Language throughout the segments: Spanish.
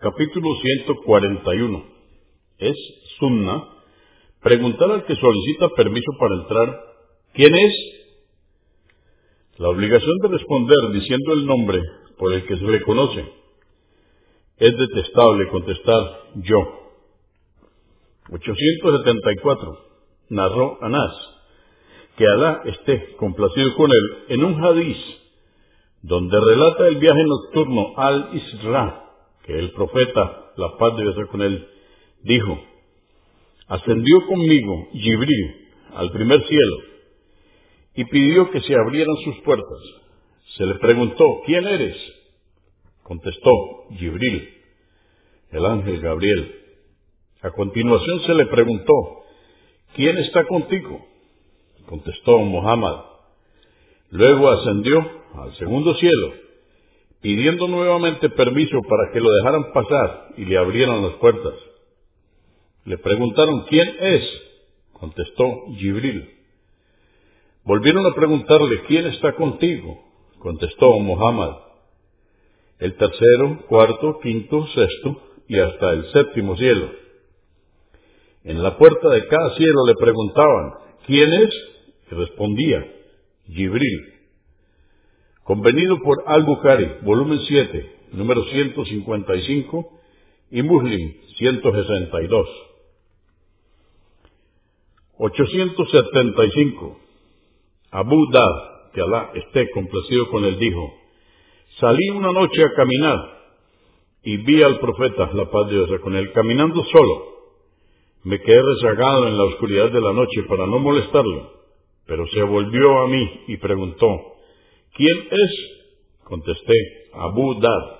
Capítulo 141. Es sunna preguntar al que solicita permiso para entrar, ¿quién es? La obligación de responder diciendo el nombre por el que se le conoce. Es detestable contestar yo. 874. Narró Anás, que Alá esté complacido con él, en un hadiz, donde relata el viaje nocturno al Isra, el profeta, la paz debe ser con él, dijo, ascendió conmigo Gibril al primer cielo y pidió que se abrieran sus puertas. Se le preguntó, ¿quién eres? Contestó, Gibril, el ángel Gabriel. A continuación se le preguntó, ¿quién está contigo? Contestó Muhammad. Luego ascendió al segundo cielo, pidiendo nuevamente permiso para que lo dejaran pasar y le abrieran las puertas. Le preguntaron, ¿quién es? Contestó Gibril. Volvieron a preguntarle, ¿quién está contigo? Contestó Muhammad. El tercero, cuarto, quinto, sexto y hasta el séptimo cielo. En la puerta de cada cielo le preguntaban, ¿quién es? Y respondía, Gibril. Convenido por Al-Bukhari, volumen 7, número 155, y Muslim, 162. 875. Abu Dad, que Alá esté complacido con él, dijo, salí una noche a caminar y vi al profeta, la paz de Dios con él, caminando solo. Me quedé rezagado en la oscuridad de la noche para no molestarlo, pero se volvió a mí y preguntó, ¿quién es? Contesté, Abu Dad.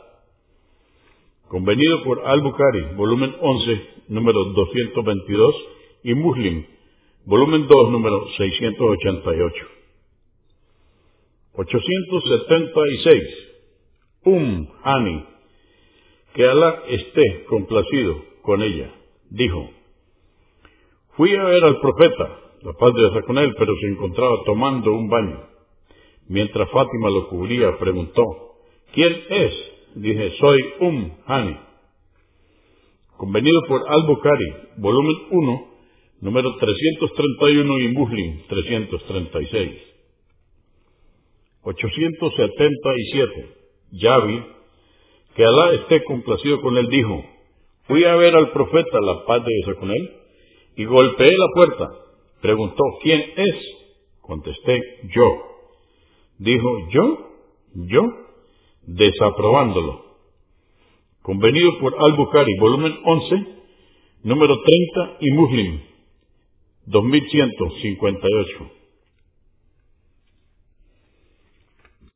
Convenido por Al-Bukhari, volumen 11, número 222, y Muslim, volumen 2, número 688. 876. Um Hani, que Alá esté complacido con ella, dijo, fui a ver al profeta, la paz de con él, pero se encontraba tomando un baño. Mientras Fátima lo cubría, preguntó, ¿quién es? Dije, soy Um Hani. Convenido por Al-Bukhari, volumen 1, número 331 y Muslim 336. 877. Yavi, que Alá esté complacido con él, dijo, fui a ver al profeta, la paz de Dios con él, y golpeé la puerta. Preguntó, ¿quién es? Contesté, yo. Dijo, ¿yo? ¿Yo? Desaprobándolo. Convenido por Al-Bukhari, volumen 11, número 30 y Muslim 2158.